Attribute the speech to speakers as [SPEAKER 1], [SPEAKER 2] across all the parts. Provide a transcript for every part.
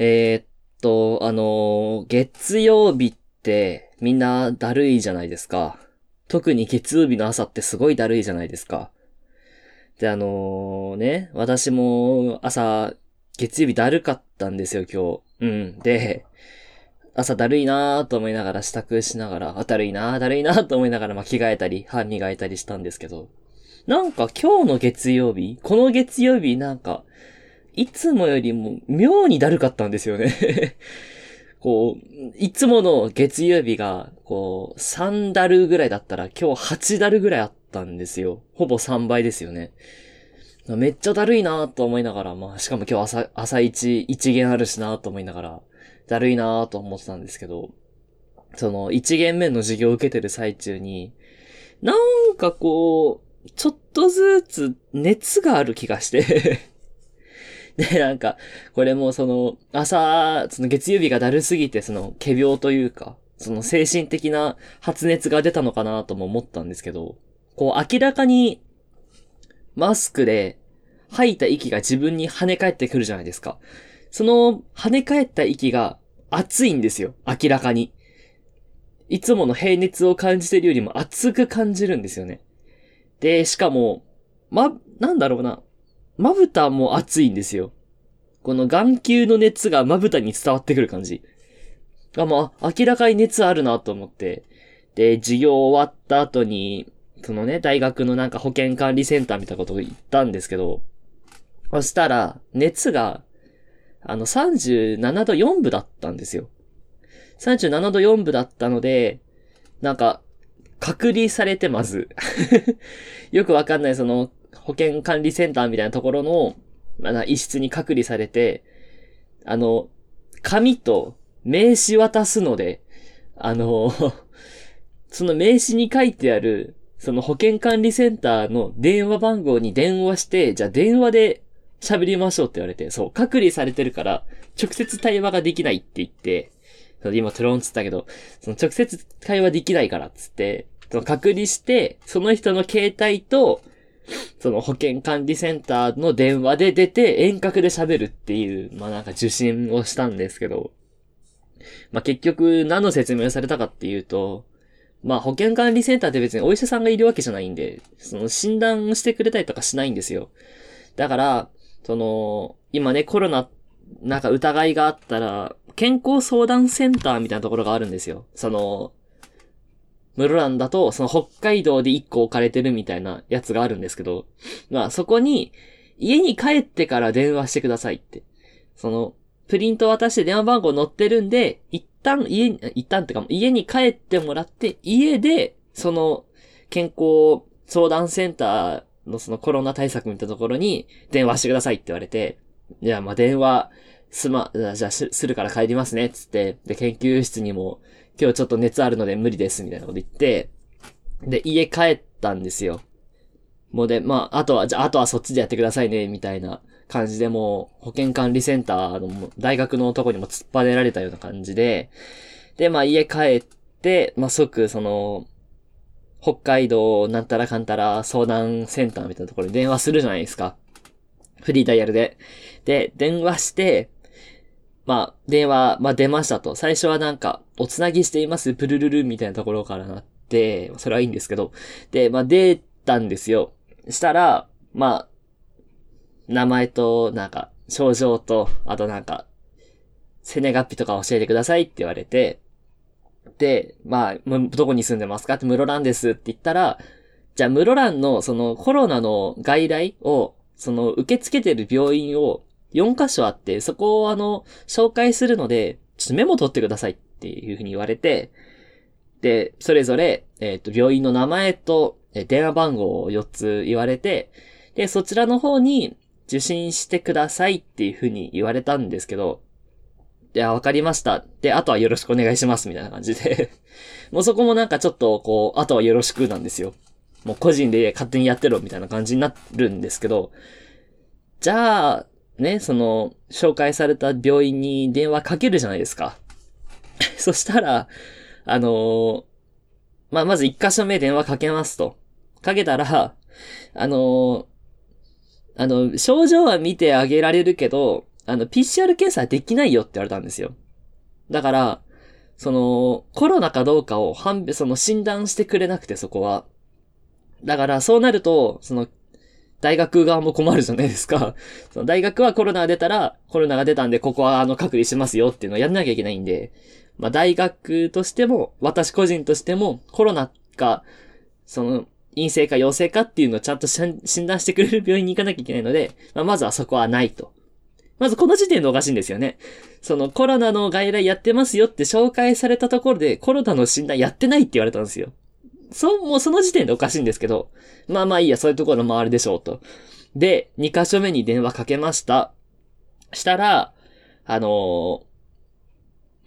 [SPEAKER 1] えー、っと、あのー月曜日ってみんなだるいじゃないですか。特に月曜日の朝ってすごいだるいじゃないですか。で、あのーね、私も朝、月曜日だるかったんですよ、今日。うん。で、朝だるいなーと思いながら支度しながら、あ、だるいなー、だるいなーと思いながら、まあ、着替えたり、歯磨いたりしたんですけど、なんか今日の月曜日、この月曜日なんか、いつもよりも妙にだるかったんですよね。こう、いつもの月曜日が、こう、3ダルぐらいだったら今日8ダルぐらいあったんですよ。ほぼ3倍ですよね。めっちゃだるいなと思いながら、まあ、しかも今日朝、朝一、一元あるしなと思いながら、だるいなと思ってたんですけど、その、一元目の授業を受けてる最中に、なんかこう、ちょっとずつ熱がある気がしてで、なんか、これもその、朝、その月曜日がだるすぎて、その、仮病というか、その精神的な発熱が出たのかなとも思ったんですけど、こう明らかに、マスクで吐いた息が自分に跳ね返ってくるじゃないですか。その跳ね返った息が熱いんですよ。明らかに。いつもの平熱を感じてるよりも熱く感じるんですよね。で、しかも、ま、なんだろうな。まぶたも熱いんですよ。この眼球の熱がまぶたに伝わってくる感じ。あ、まあ、明らかに熱あるなと思って。で、授業終わった後に、そのね、大学のなんか保健管理センターみたいなことを言ったんですけど、そしたら、熱が、あの、37度4分だったんですよ。37度4分だったので、なんか、隔離されてまず。よくわかんないその、保健管理センターみたいなところの、まあ、一室に隔離されて、あの、紙と名刺渡すので、あの、その名刺に書いてある、その保健管理センターの電話番号に電話して、じゃあ電話で喋りましょうって言われて、そう、隔離されてるから、直接対話ができないって言って、今トロンつったけど、その直接会話できないからっつって、その隔離して、その人の携帯と、その保健管理センターの電話で出て遠隔で喋るっていう、まあなんか受信をしたんですけど、まあ結局何の説明をされたかっていうと、まあ保健管理センターって別にお医者さんがいるわけじゃないんで、その診断してくれたりとかしないんですよ。だから、その、今ね、コロナ、なんか疑いがあったら、健康相談センターみたいなところがあるんですよ。その、室蘭だと、その北海道で1個置かれてるみたいなやつがあるんですけど、まあそこに、家に帰ってから電話してくださいって。その、プリント渡して電話番号載ってるんで、一旦家に、一旦ってか、家に帰ってもらって、家で、その、健康相談センターのそのコロナ対策みたいなところに電話してくださいって言われて、いや、まあ、電話、すま、じゃあするから帰りますね、つって、で、研究室にも、今日ちょっと熱あるので無理です、みたいなこと言って、で、家帰ったんですよ。もうで、まあ、あとは、じゃあ、あとはそっちでやってくださいね、みたいな感じでもう、保健管理センターの大学のとこにも突っ張ねられたような感じで、で、まあ、家帰って、まあ、即、その、北海道なんたらかんたら相談センターみたいなところに電話するじゃないですか。フリーダイヤルで。で、電話して、まあ、電話、まあ出ましたと。最初はなんか、おつなぎしています、プルルルみたいなところからなって、それはいいんですけど。で、まあ出たんですよ。したら、まあ、名前と、なんか、症状と、あとなんか、生年月日とか教えてくださいって言われて、で、まあ、どこに住んでますか？って、室蘭ですって言ったら、じゃあ、室蘭の、その、コロナの外来を、その、受け付けてる病院を、4箇所あって、そこをあの、紹介するので、ちょっとメモ取ってくださいってっていうふうに言われて、で、それぞれ、えっ、と、病院の名前と、え電話番号を4つ言われて、で、そちらの方に受診してくださいっていうふうに言われたんですけど、で、あ、わかりました。で、あとはよろしくお願いします、みたいな感じで。もうそこもなんかちょっと、こう、あとはよろしくなんですよ。もう個人で勝手にやってろ、みたいな感じになるんですけど、じゃあ、ね、その、紹介された病院に電話かけるじゃないですか。そしたら、あのーまあ、まず一箇所目電話かけますと。かけたら、あのーあの、症状は見てあげられるけど、あの、PCR 検査できないよって言われたんですよ。だから、その、コロナかどうかを判別、その診断してくれなくて、そこは。だから、そうなると、その、大学側も困るじゃないですか。その大学はコロナが出たら、コロナが出たんで、ここはあの、隔離しますよっていうのをやんなきゃいけないんで、まあ、大学としても、私個人としても、コロナか、その、陰性か陽性かっていうのをちゃんと診断してくれる病院に行かなきゃいけないので、まあ、まずはそこはないと。まずこの時点でおかしいんですよね。そのコロナの外来やってますよって紹介されたところでコロナの診断やってないって言われたんですよ。そ、もうその時点でおかしいんですけど、まあまあいいや、そういうところもあるでしょうと。で、2箇所目に電話かけました。したら、あのー、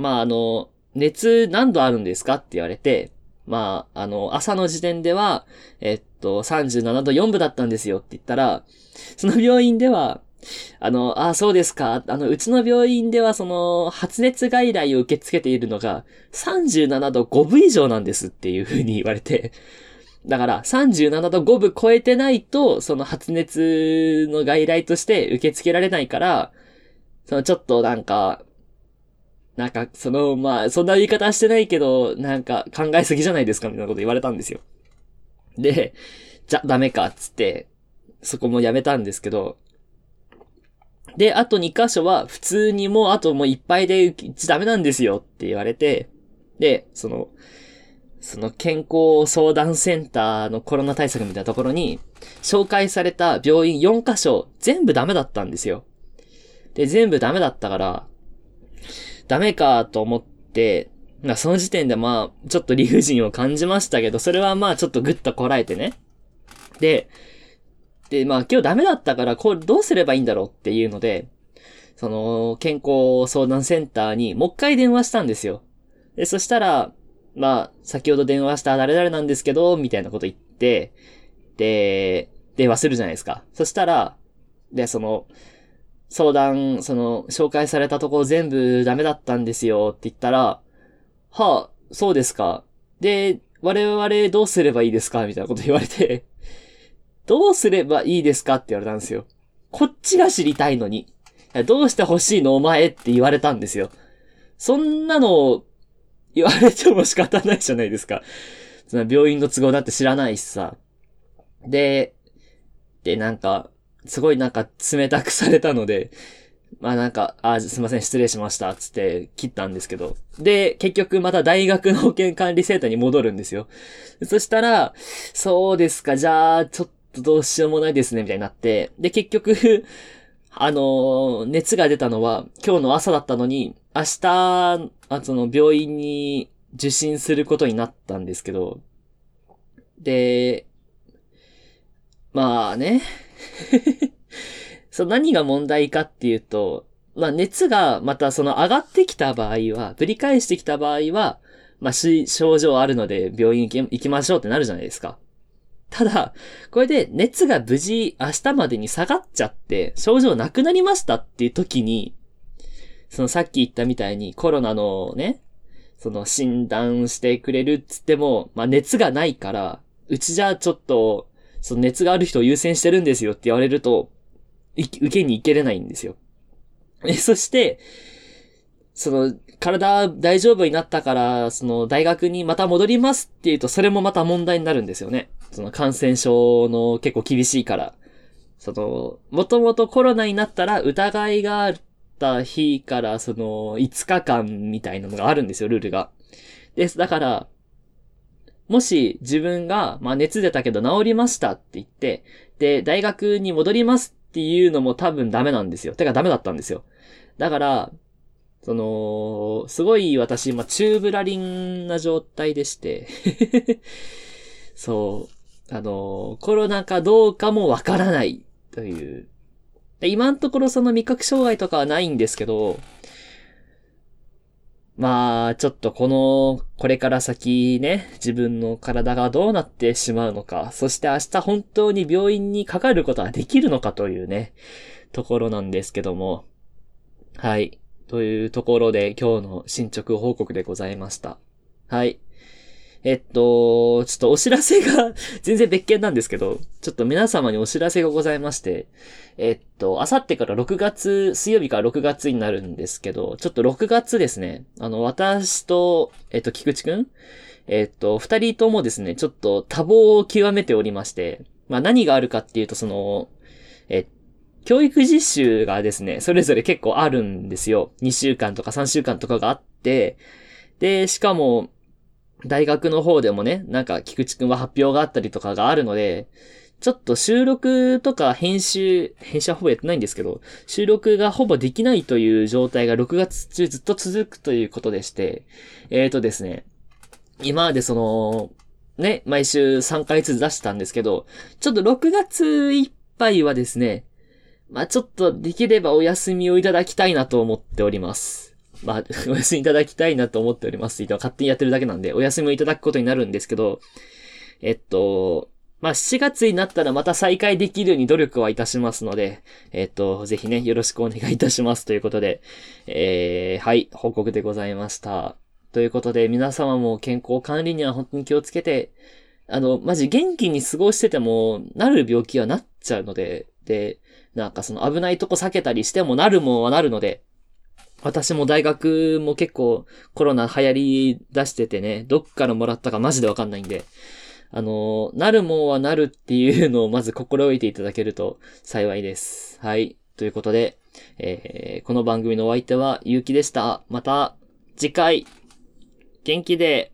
[SPEAKER 1] まああの、熱何度あるんですかって言われて、まあ、あの、朝の時点では、えっと、37度4分だったんですよって言ったら、その病院では、あの、あ、そうですか。あの、うちの病院ではその、発熱外来を受け付けているのが、37度5分以上なんですっていう風に言われて、だから、37度5分超えてないと、その発熱の外来として受け付けられないから、そのちょっとなんか、なんか、その、まあ、そんな言い方してないけど、なんか考えすぎじゃないですかみたいなこと言われたんですよ。で、じゃ、ダメか、つって、そこもやめたんですけど、で、あと2箇所は普通にもうあともういっぱいでダメなんですよって言われて、で、その、その健康相談センターのコロナ対策みたいなところに、紹介された病院4箇所全部ダメだったんですよ。で、全部ダメだったから、ダメかと思って、まあその時点でまあ、ちょっと理不尽を感じましたけど、それはまあちょっとぐっとこらえてね。で、で、まあ今日ダメだったから、こう、どうすればいいんだろうっていうので、その、健康相談センターにもう一回電話したんですよ。で、そしたら、まあ、先ほど電話した誰々なんですけど、みたいなこと言って、で、電話するじゃないですか。そしたら、で、その、相談、その、紹介されたところ全部ダメだったんですよって言ったら、はあ、そうですか。で、我々どうすればいいですかみたいなこと言われて どうすればいいですかって言われたんですよ。こっちが知りたいのに。どうして欲しいのお前って言われたんですよ。そんなの言われても仕方ないじゃないですか。その病院の都合だって知らないしさ。で、で、なんか、すごいなんか冷たくされたので、まあなんか、あ、すいません、失礼しました、つって切ったんですけど。で、結局また大学の保険管理センターに戻るんですよ。そしたら、そうですか、じゃあ、ちょっとどうしようもないですね、みたいになって。で、結局 あの熱が出たのは今日の朝だったのに、明日、あその病院に受診することになったんですけど、で、まあね。そう、何が問題かっていうと、まあ熱がまたその上がってきた場合は、ぶり返してきた場合は、まあ症状あるので病院行きましょうってなるじゃないですか。ただ、これで熱が無事明日までに下がっちゃって、症状なくなりましたっていう時に、そのさっき言ったみたいにコロナのね、その診断してくれるっつっても、まあ熱がないから、うちじゃちょっと、その熱がある人を優先してるんですよって言われると、受けに行けれないんですよ。え、そして、その、体大丈夫になったから、その、大学にまた戻りますって言うと、それもまた問題になるんですよね。その感染症の結構厳しいから。その、もともとコロナになったら疑いがあった日から、その、5日間みたいなのがあるんですよ、ルールが。です。だから、もし自分が、まあ熱出たけど治りましたって言って、で、大学に戻りますっていうのも多分ダメなんですよ。てかダメだったんですよ。だから、その、すごい私、まあ、チューブラリンな状態でして そう、あの、コロナかどうかもわからないという。今のところその味覚障害とかはないんですけど、まあ、ちょっとこの、これから先ね、自分の体がどうなってしまうのか、そして明日本当に病院にかかることはできるのかというね、ところなんですけども。はい。というところで今日の進捗報告でございました。はい。えっと、ちょっとお知らせが 全然別件なんですけど、ちょっと皆様にお知らせがございまして、えっと、あさってから6月、水曜日から6月になるんですけど、ちょっと6月ですね、あの、私と、えっと、菊池くんえっと、二人ともですね、ちょっと多忙を極めておりまして、まあ何があるかっていうと、その、え、教育実習がですね、それぞれ結構あるんですよ。2週間とか3週間とかがあって、で、しかも、大学の方でもね、なんか菊池くんは発表があったりとかがあるので、ちょっと収録とか編集、編集はほぼやってないんですけど、収録がほぼできないという状態が6月中ずっと続くということでして、えーとですね、今までその、ね、毎週3回ずつ出したんですけど、ちょっと6月いっぱいはですね、まあちょっとできればお休みをいただきたいなと思っております。まあ、お休みいただきたいなと思っております。勝手にやってるだけなんで、お休みをいただくことになるんですけど、えっと、まあ、7月になったらまた再開できるように努力はいたしますので、えっと、ぜひね、よろしくお願いいたしますということで、えー、はい、報告でございました。ということで、皆様も健康管理には本当に気をつけて、あの、マジ元気に過ごしてても、なる病気はなっちゃうので、で、なんかその危ないとこ避けたりしてもなるもんはなるので、私も大学も結構コロナ流行り出しててね、どっからもらったかマジでわかんないんで、あの、なるもんはなるっていうのをまず心得ていただけると幸いです。はい。ということで、えー、この番組のお相手はゆうきでした。また次回、元気で